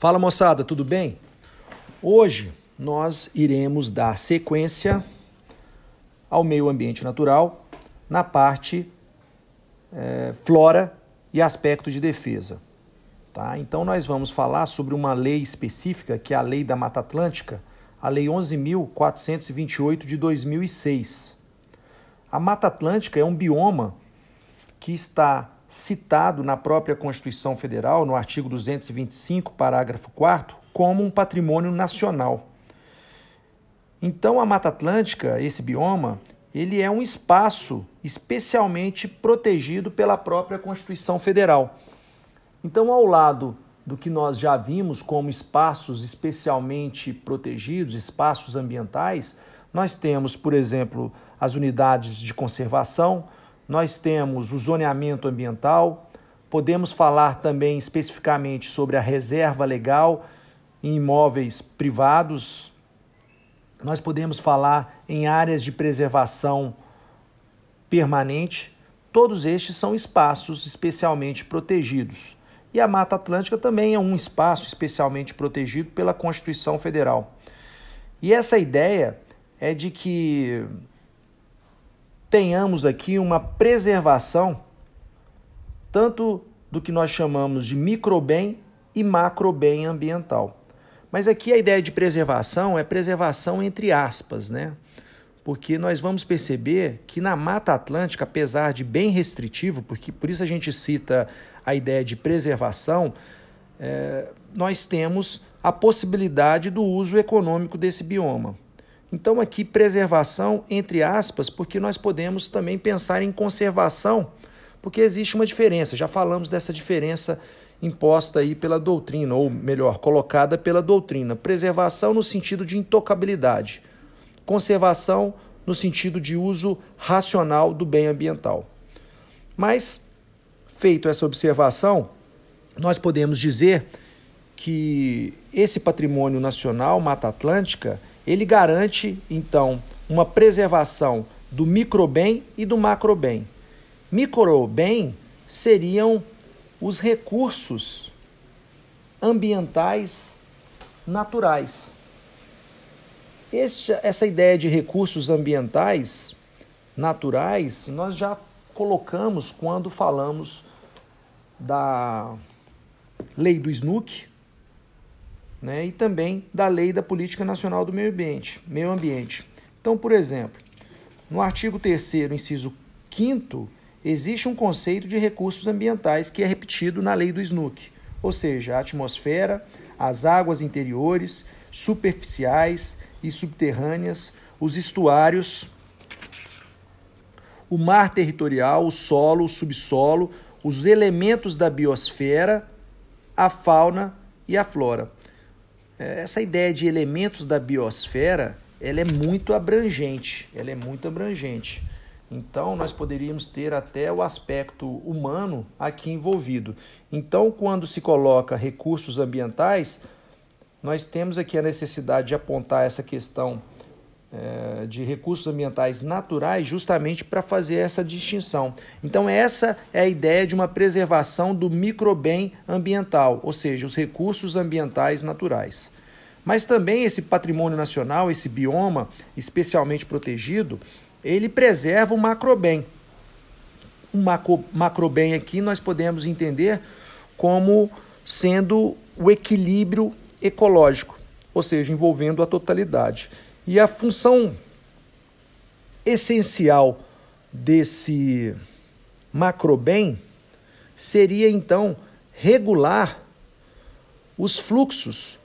Fala moçada, tudo bem? Hoje nós iremos dar sequência ao meio ambiente natural na parte é, flora e aspecto de defesa. Tá? Então nós vamos falar sobre uma lei específica que é a Lei da Mata Atlântica, a Lei 11.428 de 2006. A Mata Atlântica é um bioma que está citado na própria Constituição Federal, no artigo 225, parágrafo 4, como um patrimônio nacional. Então, a Mata Atlântica, esse bioma, ele é um espaço especialmente protegido pela própria Constituição Federal. Então, ao lado do que nós já vimos como espaços especialmente protegidos, espaços ambientais, nós temos, por exemplo, as unidades de conservação, nós temos o zoneamento ambiental, podemos falar também especificamente sobre a reserva legal em imóveis privados, nós podemos falar em áreas de preservação permanente. Todos estes são espaços especialmente protegidos. E a Mata Atlântica também é um espaço especialmente protegido pela Constituição Federal. E essa ideia é de que tenhamos aqui uma preservação tanto do que nós chamamos de microbem e macrobem ambiental. Mas aqui a ideia de preservação é preservação entre aspas, né? Porque nós vamos perceber que na Mata Atlântica, apesar de bem restritivo, porque por isso a gente cita a ideia de preservação, é, nós temos a possibilidade do uso econômico desse bioma. Então, aqui, preservação, entre aspas, porque nós podemos também pensar em conservação, porque existe uma diferença. Já falamos dessa diferença imposta aí pela doutrina, ou melhor, colocada pela doutrina. Preservação no sentido de intocabilidade, conservação no sentido de uso racional do bem ambiental. Mas, feito essa observação, nós podemos dizer que esse patrimônio nacional, Mata Atlântica, ele garante, então, uma preservação do microbem e do macrobem. Microbem seriam os recursos ambientais naturais. Este, essa ideia de recursos ambientais naturais nós já colocamos quando falamos da lei do SNUC, né, e também da Lei da Política Nacional do Meio Ambiente. Meio ambiente. Então, por exemplo, no artigo 3 inciso 5 existe um conceito de recursos ambientais que é repetido na lei do SNUC, ou seja, a atmosfera, as águas interiores, superficiais e subterrâneas, os estuários, o mar territorial, o solo, o subsolo, os elementos da biosfera, a fauna e a flora. É, essa ideia de elementos da biosfera, ela é muito abrangente, ela é muito abrangente. Então, nós poderíamos ter até o aspecto humano aqui envolvido. Então, quando se coloca recursos ambientais, nós temos aqui a necessidade de apontar essa questão é, de recursos ambientais naturais justamente para fazer essa distinção. Então, essa é a ideia de uma preservação do microbem ambiental, ou seja, os recursos ambientais naturais. Mas também esse patrimônio nacional, esse bioma especialmente protegido, ele preserva o macrobem. O macro, macrobem aqui nós podemos entender como sendo o equilíbrio ecológico, ou seja, envolvendo a totalidade. E a função essencial desse macrobem seria então regular os fluxos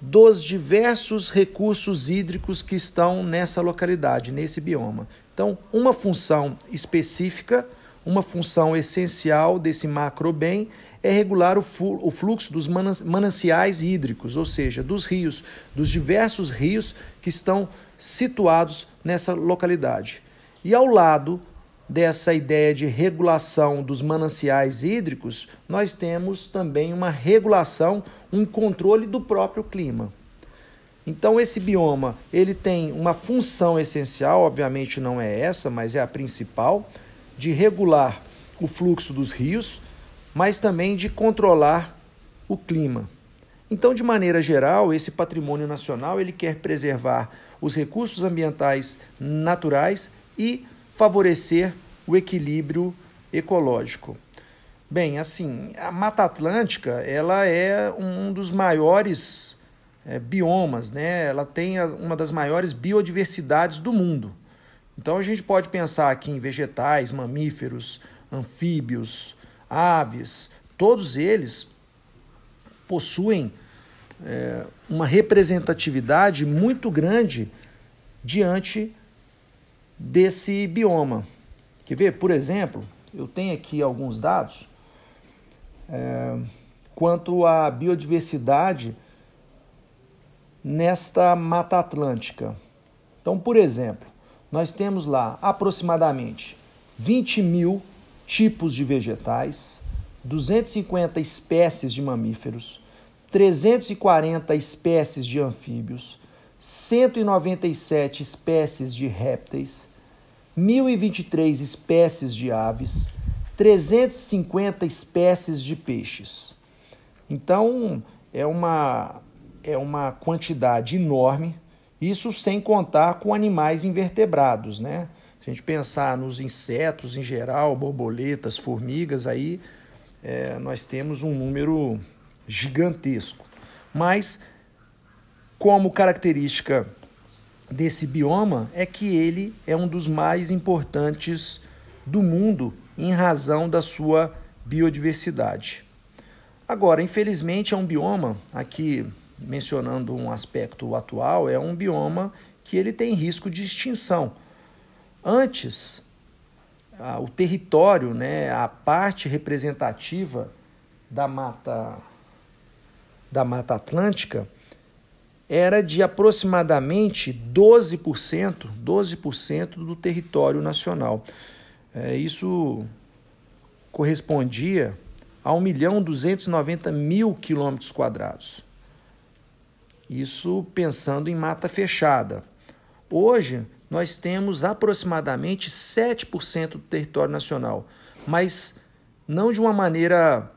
dos diversos recursos hídricos que estão nessa localidade, nesse bioma. Então, uma função específica, uma função essencial desse macrobem é regular o, fluxo dos mananciais hídricos, ou seja, dos rios, dos diversos rios que estão situados nessa localidade. E ao lado dessa ideia de regulação dos mananciais hídricos, nós temos também uma regulação, um controle do próprio clima. Então esse bioma, ele tem uma função essencial, obviamente não é essa, mas é a principal, de regular o fluxo dos rios, mas também de controlar o clima. Então, de maneira geral, esse patrimônio nacional ele quer preservar os recursos ambientais naturais e favorecer o equilíbrio ecológico. Bem, assim, a Mata Atlântica ela é um dos maiores é, biomas, né? Ela tem uma das maiores biodiversidades do mundo. Então a gente pode pensar aqui em vegetais, mamíferos, anfíbios, aves, todos eles possuem é, uma representatividade muito grande diante desse bioma. Quer ver? Por exemplo, eu tenho aqui alguns dados é, quanto à biodiversidade nesta Mata Atlântica. Então, por exemplo, nós temos lá aproximadamente 20 mil tipos de vegetais, 250 espécies de mamíferos, 340 espécies de anfíbios, 197 espécies de répteis, 1023 espécies de aves, 350 espécies de peixes. Então, é uma, é uma quantidade enorme, isso sem contar com animais invertebrados, né? Se a gente pensar nos insetos em geral, borboletas, formigas, aí é, nós temos um número gigantesco. Mas, como característica desse bioma, é que ele é um dos mais importantes do mundo em razão da sua biodiversidade. Agora, infelizmente, é um bioma, aqui mencionando um aspecto atual, é um bioma que ele tem risco de extinção. Antes, o território, né, a parte representativa da mata da Mata Atlântica era de aproximadamente 12%, 12% do território nacional. É, isso correspondia a 1 milhão 290 mil quilômetros quadrados. Isso pensando em mata fechada. Hoje, nós temos aproximadamente 7% do território nacional, mas não de uma maneira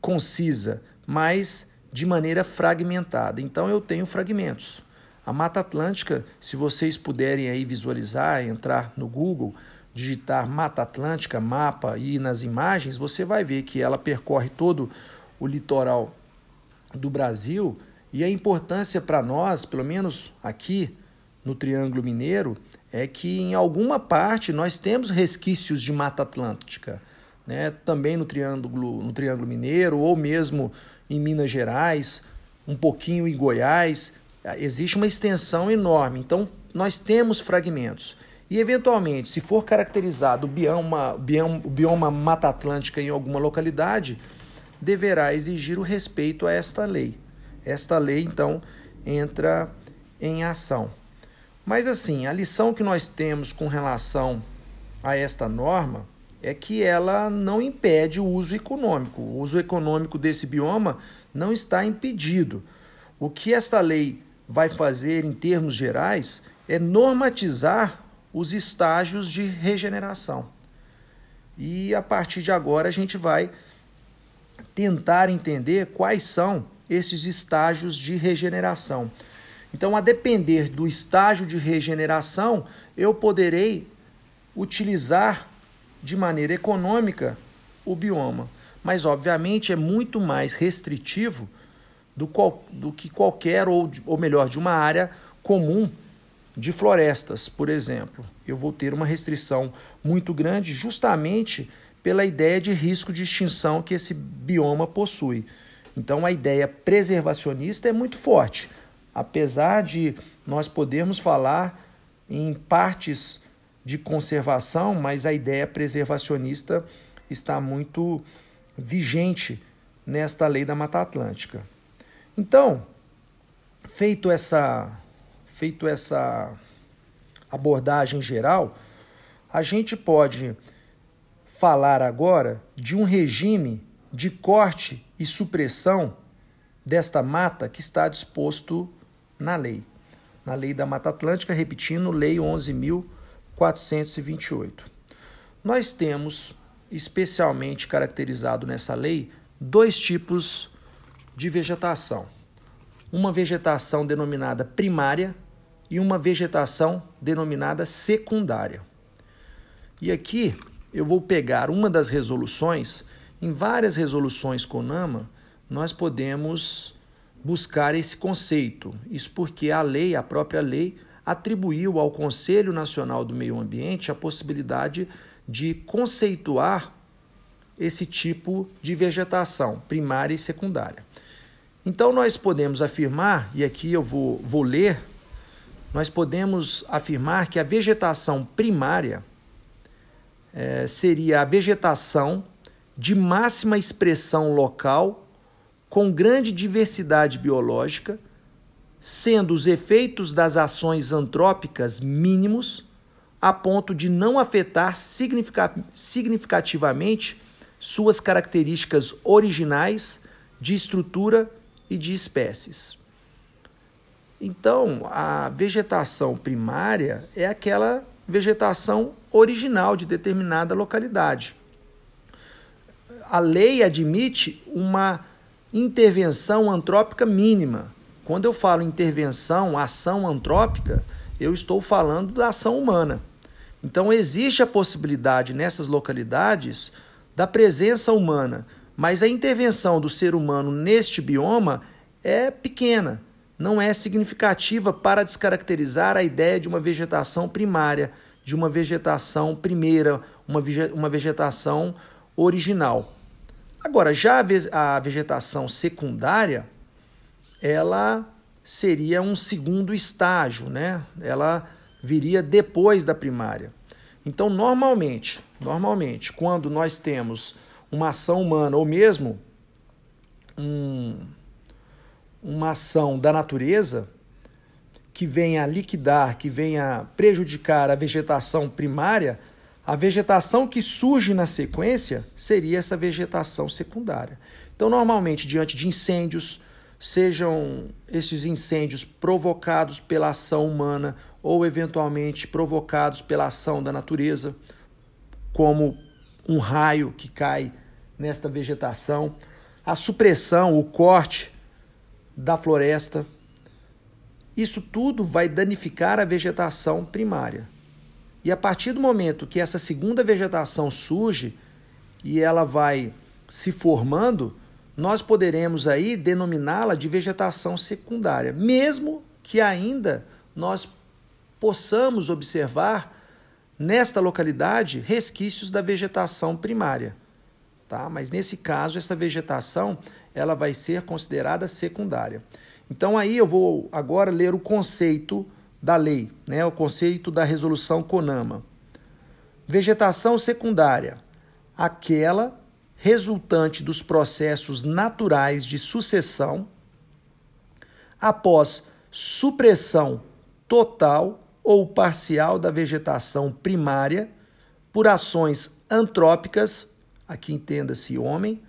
concisa, mas de maneira fragmentada. Então eu tenho fragmentos. A Mata Atlântica, se vocês puderem aí visualizar, entrar no Google, digitar Mata Atlântica, mapa e nas imagens, você vai ver que ela percorre todo o litoral do Brasil e a importância para nós, pelo menos aqui no Triângulo Mineiro, é que em alguma parte nós temos resquícios de Mata Atlântica, né? também no Triângulo, no Triângulo Mineiro ou mesmo em Minas Gerais, um pouquinho em Goiás. Existe uma extensão enorme, então nós temos fragmentos. E, eventualmente, se for caracterizado o bioma, bioma, bioma Mata Atlântica em alguma localidade, deverá exigir o respeito a esta lei. Esta lei, então, entra em ação. Mas, assim, a lição que nós temos com relação a esta norma é que ela não impede o uso econômico. O uso econômico desse bioma não está impedido. O que esta lei vai fazer em termos gerais é normatizar os estágios de regeneração. E a partir de agora a gente vai tentar entender quais são esses estágios de regeneração. Então, a depender do estágio de regeneração, eu poderei utilizar de maneira econômica o bioma. Mas, obviamente, é muito mais restritivo do, qual, do que qualquer, ou, ou melhor, de uma área comum de florestas, por exemplo. Eu vou ter uma restrição muito grande justamente pela ideia de risco de extinção que esse bioma possui. Então a ideia preservacionista é muito forte, apesar de nós podermos falar em partes de conservação, mas a ideia preservacionista está muito vigente nesta lei da Mata Atlântica. Então, feito essa feito essa abordagem geral, a gente pode falar agora de um regime de corte e supressão desta mata que está disposto na lei. Na lei da Mata Atlântica, repetindo, lei 11.428. Nós temos, especialmente caracterizado nessa lei, dois tipos de vegetação. uma vegetação denominada primária e uma vegetação denominada secundária. E aqui eu vou pegar uma das resoluções, em várias resoluções CONAMA, nós podemos buscar esse conceito. Isso porque a lei, a própria lei, atribuiu ao Conselho Nacional do Meio Ambiente a possibilidade de conceituar esse tipo de vegetação, primária e secundária. Então, nós podemos afirmar, e aqui eu vou, vou ler, nós podemos afirmar que a vegetação primária é, seria a vegetação de máxima expressão local, com grande diversidade biológica, sendo os efeitos das ações antrópicas mínimos, a ponto de não afetar significativamente suas características originais de estrutura e de espécies. Então, a vegetação primária é aquela vegetação original de determinada localidade. A lei admite uma intervenção antrópica mínima. Quando eu falo intervenção, ação antrópica, eu estou falando da ação humana. Então, existe a possibilidade nessas localidades da presença humana, mas a intervenção do ser humano neste bioma é pequena, não é significativa para descaracterizar a ideia de uma vegetação primária, de uma vegetação primeira, uma, vegetação original. Agora, já a vegetação secundária, ela seria um segundo estágio, né? Ela viria depois da primária. Então, normalmente, normalmente, quando nós temos uma ação humana ou mesmo um, uma ação da natureza que venha liquidar, que venha prejudicar a vegetação primária, a vegetação que surge na sequência seria essa vegetação secundária. Então, normalmente, diante de incêndios, sejam esses incêndios provocados pela ação humana ou eventualmente provocados pela ação da natureza, como um raio que cai nesta vegetação, a supressão, o corte da floresta. Isso tudo vai danificar a vegetação primária. E a partir do momento que essa segunda vegetação surge e ela vai se formando, nós poderemos aí denominá-la de vegetação secundária, mesmo que ainda nós possamos observar nesta localidade resquícios da vegetação primária, tá? Mas nesse caso essa vegetação ela vai ser considerada secundária. Então aí eu vou agora ler o conceito da lei, né? O conceito da resolução CONAMA. Vegetação secundária, aquela resultante dos processos naturais de sucessão após supressão total ou parcial da vegetação primária por ações antrópicas, aqui entenda-se homem,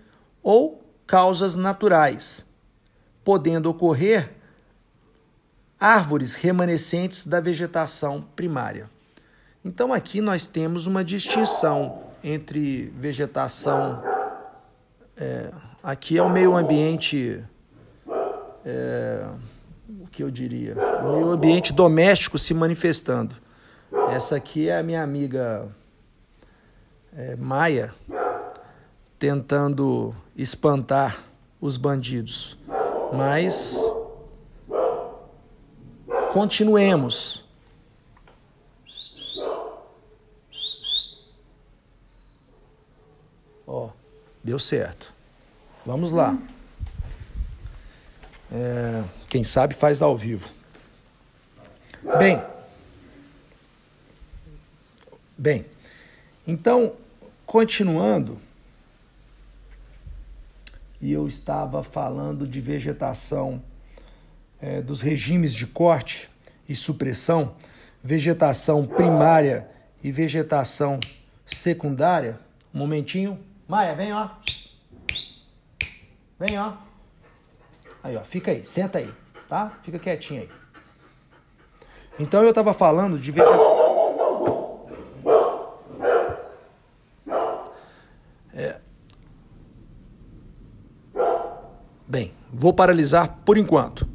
ou causas naturais, podendo ocorrer árvores remanescentes da vegetação primária. Então aqui nós temos uma distinção entre vegetação. É, aqui é o meio ambiente. É, o que eu diria? O meio ambiente doméstico se manifestando. Essa aqui é a minha amiga é, Maia tentando espantar os bandidos. Mas continuemos. Ó, deu certo. Vamos lá. É, quem sabe faz ao vivo. Bem, bem, então, continuando, e eu estava falando de vegetação é, dos regimes de corte e supressão, vegetação primária e vegetação secundária. Um momentinho. Maia, vem, ó. Vem, ó. Aí, ó, fica aí, senta aí, tá? Fica quietinho aí. Então eu estava falando de vegetação. É... Bem, vou paralisar por enquanto.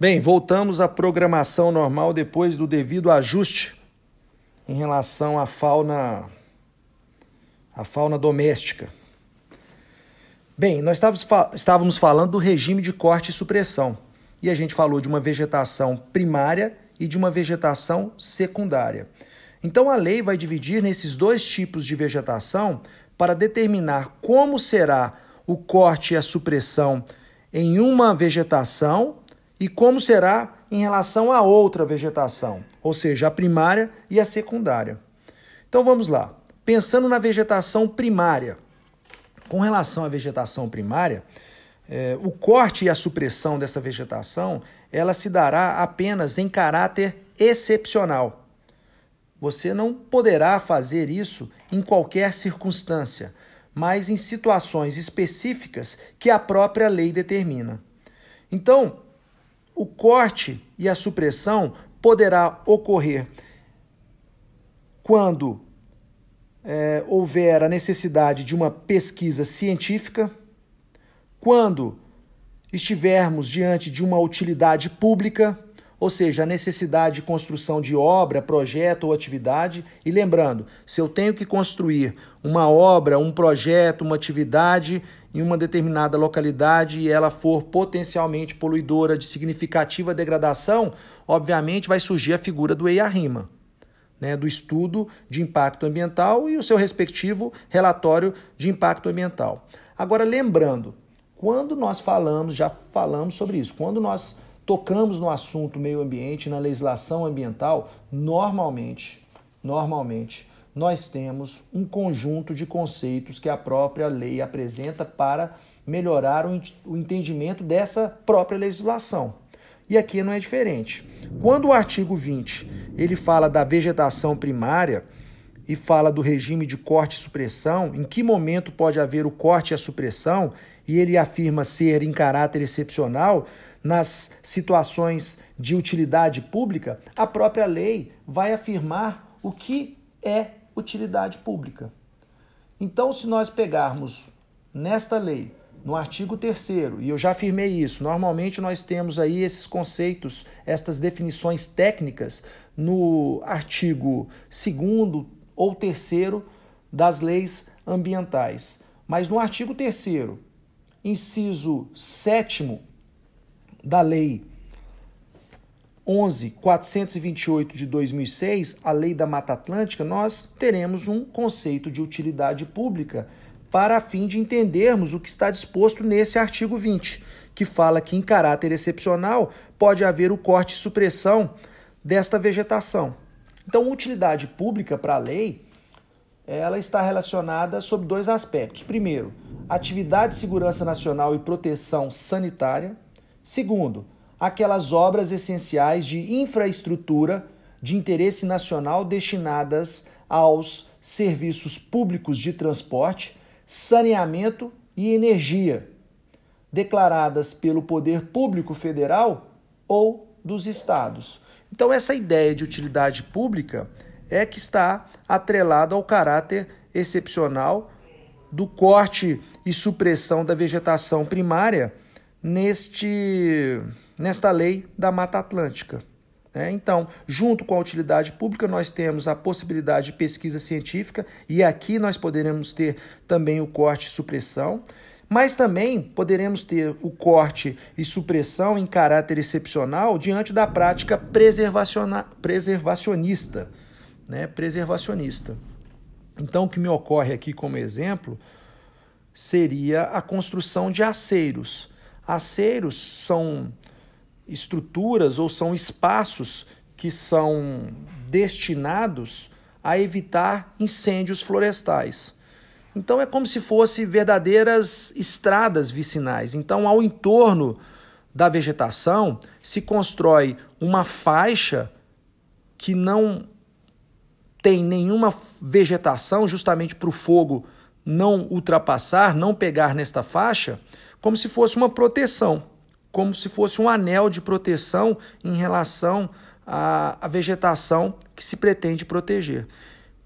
Bem, voltamos à programação normal depois do devido ajuste em relação à fauna a fauna doméstica. Bem, nós estávamos falando do regime de corte e supressão. E a gente falou de uma vegetação primária e de uma vegetação secundária. Então a lei vai dividir nesses dois tipos de vegetação para determinar como será o corte e a supressão em uma vegetação e como será em relação a outra vegetação, ou seja, a primária e a secundária. Então vamos lá. Pensando na vegetação primária. Com relação à vegetação primária, eh, o corte e a supressão dessa vegetação ela se dará apenas em caráter excepcional. Você não poderá fazer isso em qualquer circunstância, mas em situações específicas que a própria lei determina. Então, o corte e a supressão poderá ocorrer quando é, houver a necessidade de uma pesquisa científica, quando estivermos diante de uma utilidade pública, ou seja, a necessidade de construção de obra, projeto ou atividade. E lembrando, se eu tenho que construir uma obra, um projeto, uma atividade em uma determinada localidade e ela for potencialmente poluidora de significativa degradação, obviamente vai surgir a figura do EIA-RIMA, né, do estudo de impacto ambiental e o seu respectivo relatório de impacto ambiental. Agora, lembrando, quando nós falamos, já falamos sobre isso, quando nós tocamos no assunto meio ambiente, na legislação ambiental, normalmente, normalmente, nós temos um conjunto de conceitos que a própria lei apresenta para melhorar o entendimento dessa própria legislação. E aqui não é diferente. Quando o artigo 20 ele fala da vegetação primária e fala do regime de corte e supressão, em que momento pode haver o corte e a supressão, e ele afirma ser em caráter excepcional, nas situações de utilidade pública, a própria lei vai afirmar o que é utilidade pública. Então, se nós pegarmos nesta lei, no artigo 3 e eu já afirmei isso, normalmente nós temos aí esses conceitos, estas definições técnicas no artigo 2 ou 3 das leis ambientais. Mas no artigo 3 inciso 7 da Lei 11.428 de 2006, a Lei da Mata Atlântica, nós teremos um conceito de utilidade pública para a fim de entendermos o que está disposto nesse artigo 20, que fala que em caráter excepcional pode haver o corte e supressão desta vegetação. Então, utilidade pública para a lei, ela está relacionada sob dois aspectos. Primeiro, atividade de segurança nacional e proteção sanitária, Segundo, aquelas obras essenciais de infraestrutura de interesse nacional destinadas aos serviços públicos de transporte, saneamento e energia, declaradas pelo poder público federal ou dos estados. Então, essa ideia de utilidade pública é que está atrelada ao caráter excepcional do corte e supressão da vegetação primária neste, nesta lei da Mata Atlântica. É, então, junto com a utilidade pública, nós temos a possibilidade de pesquisa científica, e aqui nós poderemos ter também o corte e supressão, mas também poderemos ter o corte e supressão em caráter excepcional diante da prática preservacionista. Né? Preservacionista. Então, o que me ocorre aqui como exemplo seria a construção de aceiros Aceiros são estruturas ou são espaços que são destinados a evitar incêndios florestais. Então é como se fossem verdadeiras estradas vicinais. Então, ao entorno da vegetação se constrói uma faixa que não tem nenhuma vegetação, justamente para o fogo não ultrapassar, não pegar nesta faixa, como se fosse uma proteção, como se fosse um anel de proteção em relação à, à vegetação que se pretende proteger.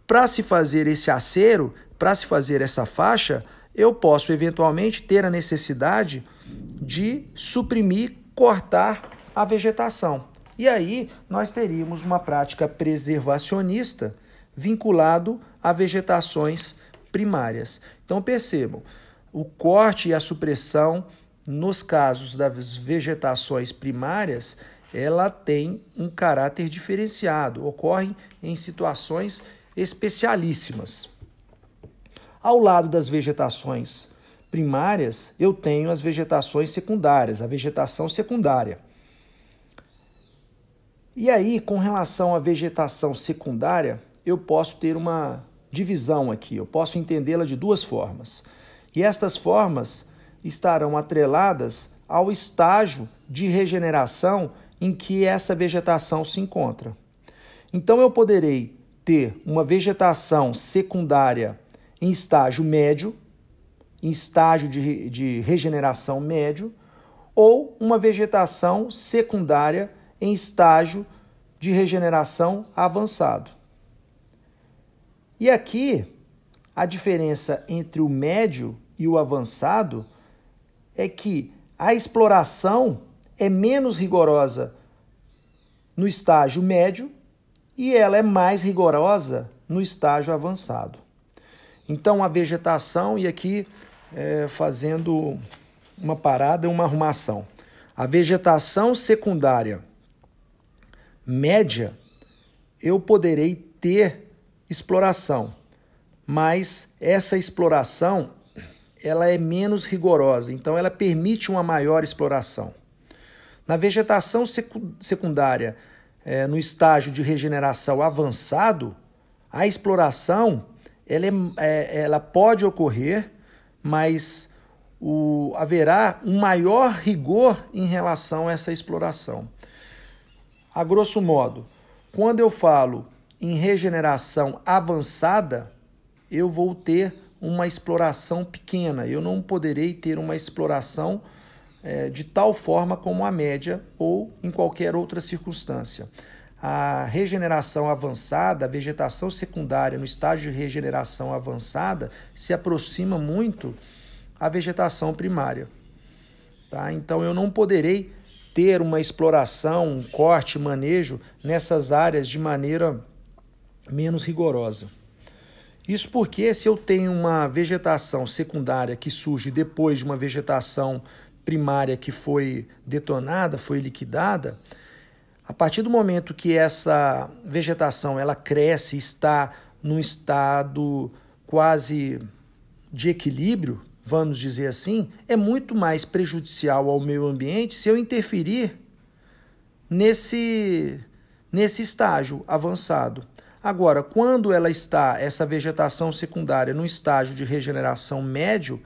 Para se fazer esse acero, para se fazer essa faixa, eu posso eventualmente ter a necessidade de suprimir, cortar a vegetação. E aí nós teríamos uma prática preservacionista vinculado a vegetações primárias. Então percebam, o corte e a supressão nos casos das vegetações primárias, ela tem um caráter diferenciado, ocorre em situações especialíssimas. Ao lado das vegetações primárias, eu tenho as vegetações secundárias, a vegetação secundária. E aí, com relação à vegetação secundária, eu posso ter uma divisão aqui, eu posso entendê-la de duas formas. E estas formas estarão atreladas ao estágio de regeneração em que essa vegetação se encontra. Então eu poderei ter uma vegetação secundária em estágio médio, em estágio de, de regeneração médio, ou uma vegetação secundária em estágio de regeneração avançado. E aqui, a diferença entre o médio e o avançado é que a exploração é menos rigorosa no estágio médio e ela é mais rigorosa no estágio avançado. Então, a vegetação, e aqui é, fazendo uma parada uma arrumação. A vegetação secundária média, eu poderei ter exploração, mas essa exploração ela é menos rigorosa, então ela permite uma maior exploração. Na vegetação secundária, é, no estágio de regeneração avançado, a exploração ela, é, é, ela pode ocorrer, mas o, haverá um maior rigor em relação a essa exploração. A grosso modo, quando eu falo em regeneração avançada, eu vou ter uma exploração pequena. Eu não poderei ter uma exploração é, de tal forma como a média ou em qualquer outra circunstância. A regeneração avançada, a vegetação secundária no estágio de regeneração avançada, se aproxima muito à vegetação primária. Tá? Então eu não poderei ter uma exploração, um corte, manejo nessas áreas de maneira menos rigorosa. Isso porque se eu tenho uma vegetação secundária que surge depois de uma vegetação primária que foi detonada, foi liquidada, a partir do momento que essa vegetação ela cresce, está num estado quase de equilíbrio, vamos dizer assim, é muito mais prejudicial ao meio ambiente se eu interferir nesse nesse estágio avançado. Agora, quando ela está, essa vegetação secundária, num estágio de regeneração médio,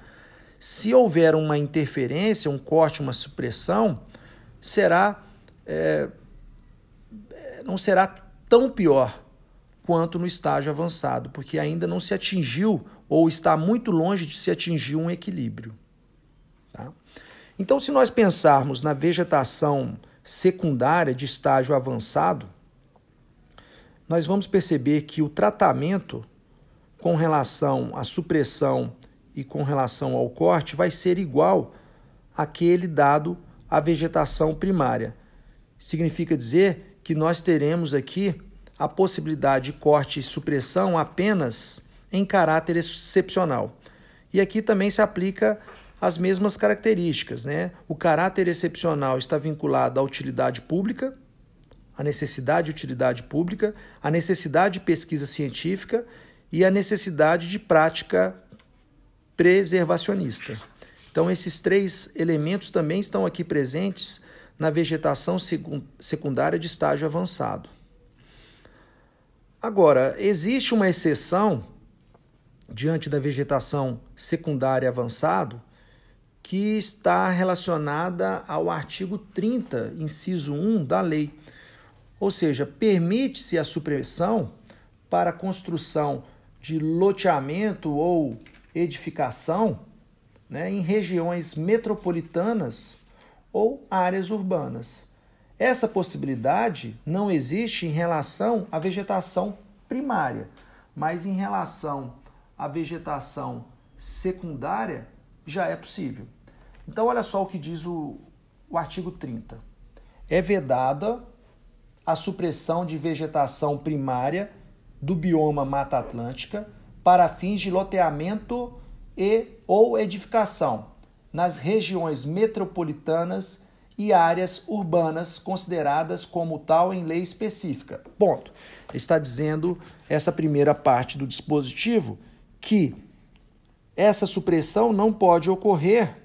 se houver uma interferência, um corte, uma supressão, será é, não será tão pior quanto no estágio avançado, porque ainda não se atingiu ou está muito longe de se atingir um equilíbrio. Tá? Então, se nós pensarmos na vegetação secundária de estágio avançado, nós vamos perceber que o tratamento com relação à supressão e com relação ao corte vai ser igual àquele dado à vegetação primária. Significa dizer que nós teremos aqui a possibilidade de corte e supressão apenas em caráter excepcional. E aqui também se aplica as mesmas características, né? O caráter excepcional está vinculado à utilidade pública, a necessidade de utilidade pública, a necessidade de pesquisa científica e a necessidade de prática preservacionista. Então, esses três elementos também estão aqui presentes na vegetação secundária de estágio avançado. Agora, existe uma exceção diante da vegetação secundária avançado que está relacionada ao artigo 30, inciso 1 da lei ou seja, permite-se a supressão para construção de loteamento ou edificação né, em regiões metropolitanas ou áreas urbanas. Essa possibilidade não existe em relação à vegetação primária, mas em relação à vegetação secundária já é possível. Então, olha só o que diz o, o artigo 30 é vedada a supressão de vegetação primária do bioma Mata Atlântica para fins de loteamento e ou edificação nas regiões metropolitanas e áreas urbanas consideradas como tal em lei específica. Ponto. Está dizendo essa primeira parte do dispositivo que essa supressão não pode ocorrer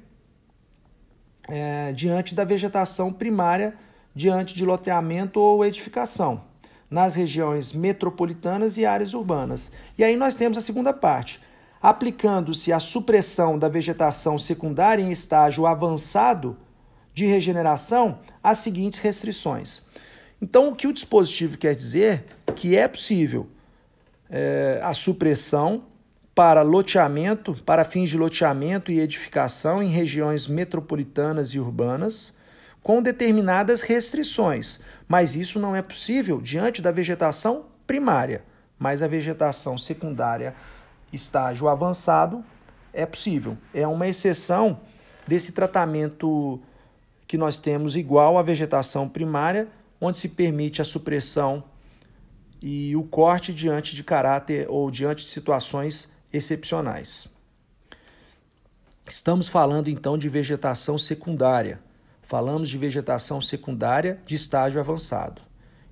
é, diante da vegetação primária, diante de loteamento ou edificação, nas regiões metropolitanas e áreas urbanas. E aí nós temos a segunda parte. Aplicando-se a supressão da vegetação secundária em estágio avançado de regeneração, as seguintes restrições. Então, o que o dispositivo quer dizer que é possível é, a supressão para loteamento, para fins de loteamento e edificação em regiões metropolitanas e urbanas, com determinadas restrições, mas isso não é possível diante da vegetação primária, mas a vegetação secundária, estágio avançado, é possível. É uma exceção desse tratamento que nós temos igual à vegetação primária, onde se permite a supressão e o corte diante de caráter ou diante de situações excepcionais. Estamos falando então de vegetação secundária. Falamos de vegetação secundária de estágio avançado.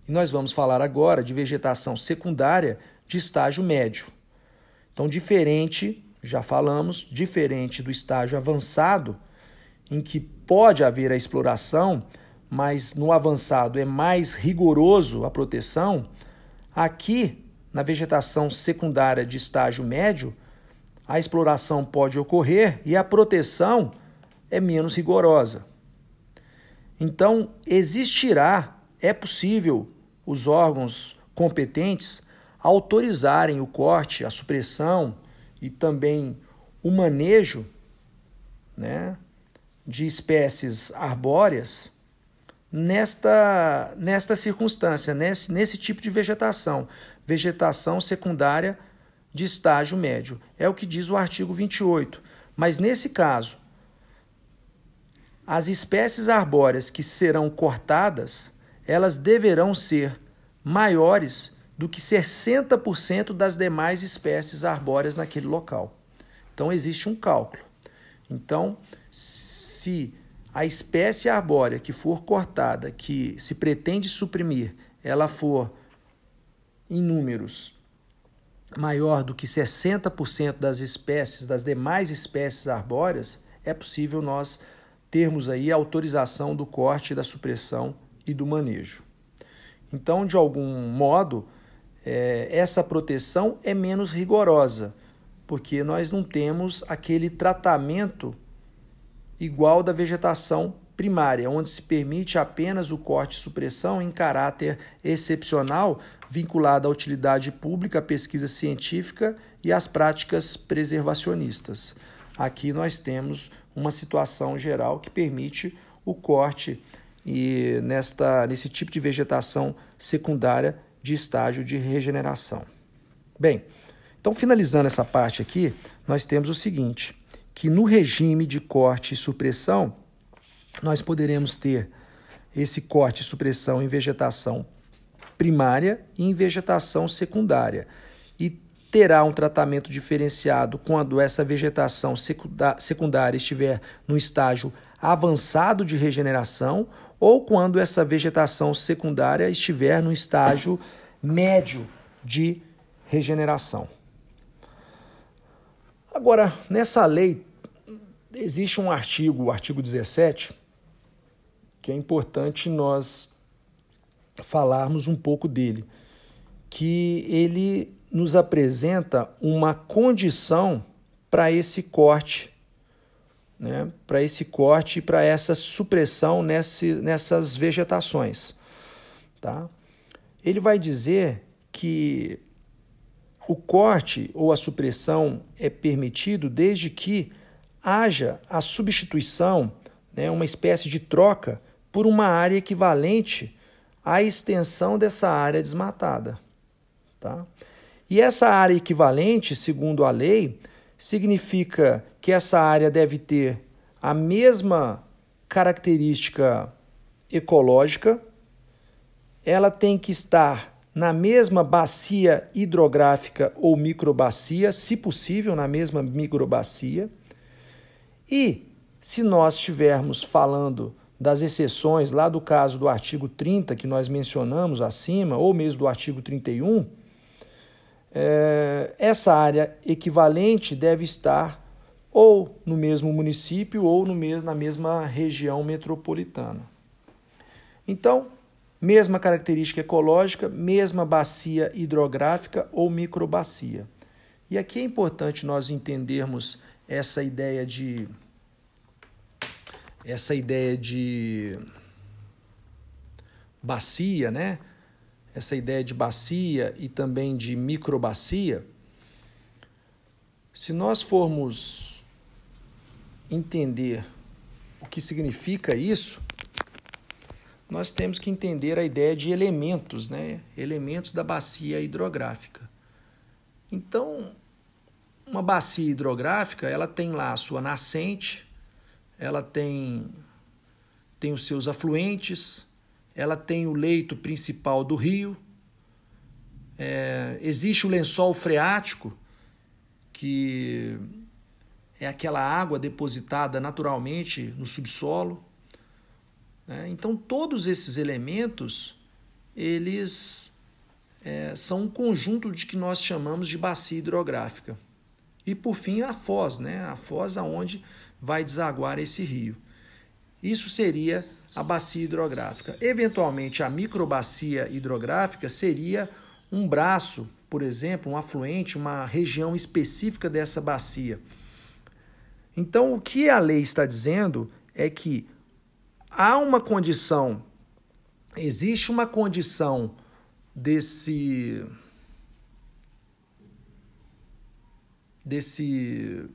E nós vamos falar agora de vegetação secundária de estágio médio. Então, diferente, já falamos, diferente do estágio avançado, em que pode haver a exploração, mas no avançado é mais rigoroso a proteção, aqui na vegetação secundária de estágio médio, a exploração pode ocorrer e a proteção é menos rigorosa. Então, existirá, é possível os órgãos competentes autorizarem o corte, a supressão e também o manejo né, de espécies arbóreas nesta, nesta circunstância, nesse, nesse tipo de vegetação, vegetação secundária de estágio médio. É o que diz o artigo 28. Mas nesse caso, as espécies arbóreas que serão cortadas, elas deverão ser maiores do que 60% das demais espécies arbóreas naquele local. Então existe um cálculo. Então, se a espécie arbórea que for cortada, que se pretende suprimir, ela for em números maior do que 60% das espécies, das demais espécies arbóreas, é possível nós termos aí a autorização do corte, da supressão e do manejo. Então, de algum modo, é, essa proteção é menos rigorosa, porque nós não temos aquele tratamento igual da vegetação primária, onde se permite apenas o corte e supressão em caráter excepcional, vinculado à utilidade pública, à pesquisa científica e às práticas preservacionistas. Aqui nós temos uma situação geral que permite o corte e nesta nesse tipo de vegetação secundária de estágio de regeneração. Bem, então finalizando essa parte aqui, nós temos o seguinte, que no regime de corte e supressão, nós poderemos ter esse corte e supressão em vegetação primária e em vegetação secundária. Terá um tratamento diferenciado quando essa vegetação secundária estiver no estágio avançado de regeneração ou quando essa vegetação secundária estiver no estágio médio de regeneração. Agora, nessa lei, existe um artigo, o artigo 17, que é importante nós falarmos um pouco dele, que ele nos apresenta uma condição para esse corte, né? para esse corte e para essa supressão nesse, nessas vegetações. Tá? Ele vai dizer que o corte ou a supressão é permitido desde que haja a substituição, né, uma espécie de troca, por uma área equivalente à extensão dessa área desmatada. Tá? E essa área equivalente, segundo a lei, significa que essa área deve ter a mesma característica ecológica, ela tem que estar na mesma bacia hidrográfica ou microbacia, se possível, na mesma microbacia. E se nós estivermos falando das exceções lá do caso do artigo 30 que nós mencionamos acima, ou mesmo do artigo 31, é, essa área equivalente deve estar ou no mesmo município ou no mesmo, na mesma região metropolitana. Então, mesma característica ecológica, mesma bacia hidrográfica ou microbacia. E aqui é importante nós entendermos essa ideia de essa ideia de bacia, né? Essa ideia de bacia e também de microbacia. Se nós formos entender o que significa isso, nós temos que entender a ideia de elementos, né? Elementos da bacia hidrográfica. Então, uma bacia hidrográfica, ela tem lá a sua nascente, ela tem tem os seus afluentes, ela tem o leito principal do rio, é, existe o lençol freático, que é aquela água depositada naturalmente no subsolo. Né? Então, todos esses elementos, eles é, são um conjunto de que nós chamamos de bacia hidrográfica. E, por fim, a foz, né? a foz aonde vai desaguar esse rio. Isso seria a bacia hidrográfica. Eventualmente, a microbacia hidrográfica seria um braço, por exemplo, um afluente, uma região específica dessa bacia. Então, o que a lei está dizendo é que há uma condição, existe uma condição desse desse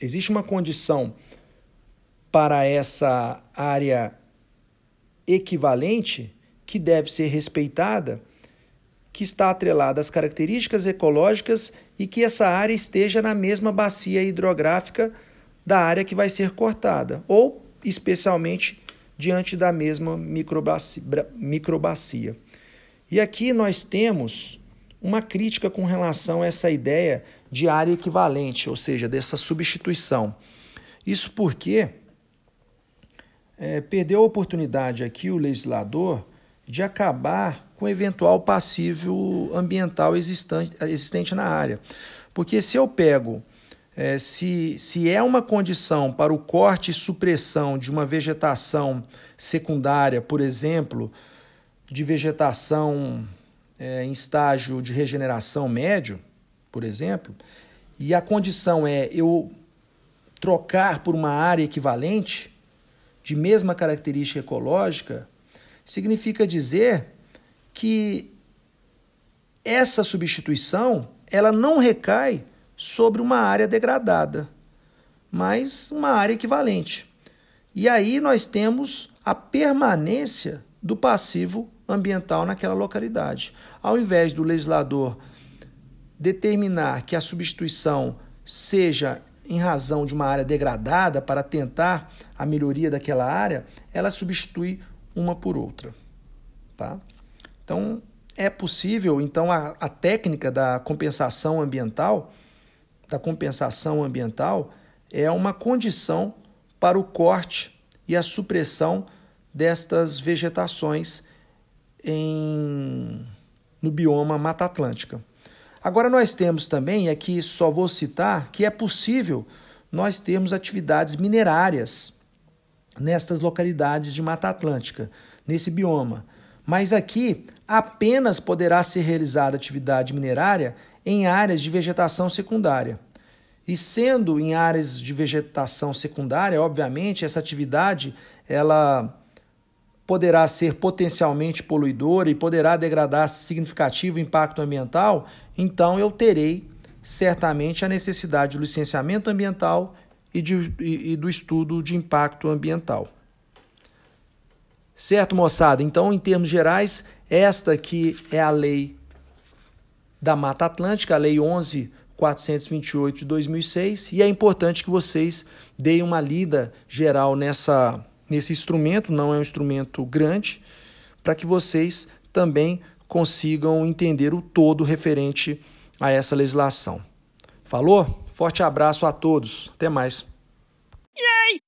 existe uma condição para essa área equivalente que deve ser respeitada, que está atrelada às características ecológicas e que essa área esteja na mesma bacia hidrográfica da área que vai ser cortada, ou especialmente diante da mesma microbacia. E aqui nós temos uma crítica com relação a essa ideia de área equivalente, ou seja, dessa substituição. Isso porque é, perdeu a oportunidade aqui o legislador de acabar com eventual passivo ambiental existente, existente na área. Porque se eu pego é, se, se é uma condição para o corte e supressão de uma vegetação secundária, por exemplo, de vegetação é, em estágio de regeneração médio, por exemplo, e a condição é eu trocar por uma área equivalente, de mesma característica ecológica, significa dizer que essa substituição ela não recai sobre uma área degradada, mas uma área equivalente. E aí nós temos a permanência do passivo ambiental naquela localidade. Ao invés do legislador determinar que a substituição seja em razão de uma área degradada para tentar a melhoria daquela área, ela substitui uma por outra, tá? Então, é possível, então a, a técnica da compensação ambiental da compensação ambiental é uma condição para o corte e a supressão destas vegetações em, no bioma Mata Atlântica. Agora nós temos também, aqui só vou citar, que é possível nós termos atividades minerárias nestas localidades de Mata Atlântica, nesse bioma. Mas aqui apenas poderá ser realizada atividade minerária em áreas de vegetação secundária. E sendo em áreas de vegetação secundária, obviamente, essa atividade ela poderá ser potencialmente poluidora e poderá degradar significativo impacto ambiental, então eu terei certamente a necessidade do licenciamento ambiental e, de, e, e do estudo de impacto ambiental. Certo, moçada? Então, em termos gerais, esta aqui é a lei da Mata Atlântica, a Lei 11.428 de 2006, e é importante que vocês deem uma lida geral nessa, nesse instrumento, não é um instrumento grande, para que vocês também consigam entender o todo referente a essa legislação. Falou? Forte abraço a todos. Até mais. Yay!